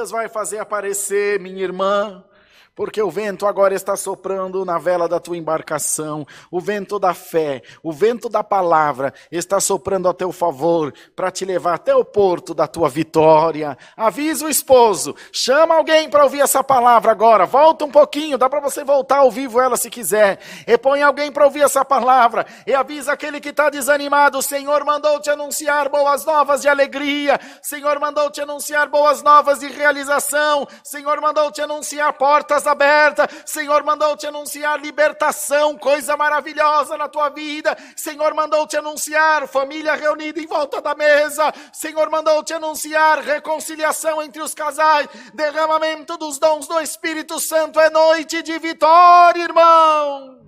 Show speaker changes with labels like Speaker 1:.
Speaker 1: Deus vai fazer aparecer, minha irmã, porque o vento agora está soprando na vela da tua embarcação. O vento da fé, o vento da palavra está soprando a teu favor para te levar até o porto da tua vitória. Avisa o esposo, chama alguém para ouvir essa palavra agora. Volta um pouquinho, dá para você voltar ao vivo ela se quiser. E põe alguém para ouvir essa palavra e avisa aquele que está desanimado. O Senhor mandou te anunciar boas novas de alegria. O Senhor mandou te anunciar boas novas de realização. O Senhor mandou te anunciar portas portas abertas. Senhor mandou te anunciar libertação, coisa maravilhosa na tua vida. Senhor mandou te anunciar família reunida em volta da mesa. Senhor mandou te anunciar reconciliação entre os casais, derramamento dos dons do Espírito Santo. É noite de vitória, irmão.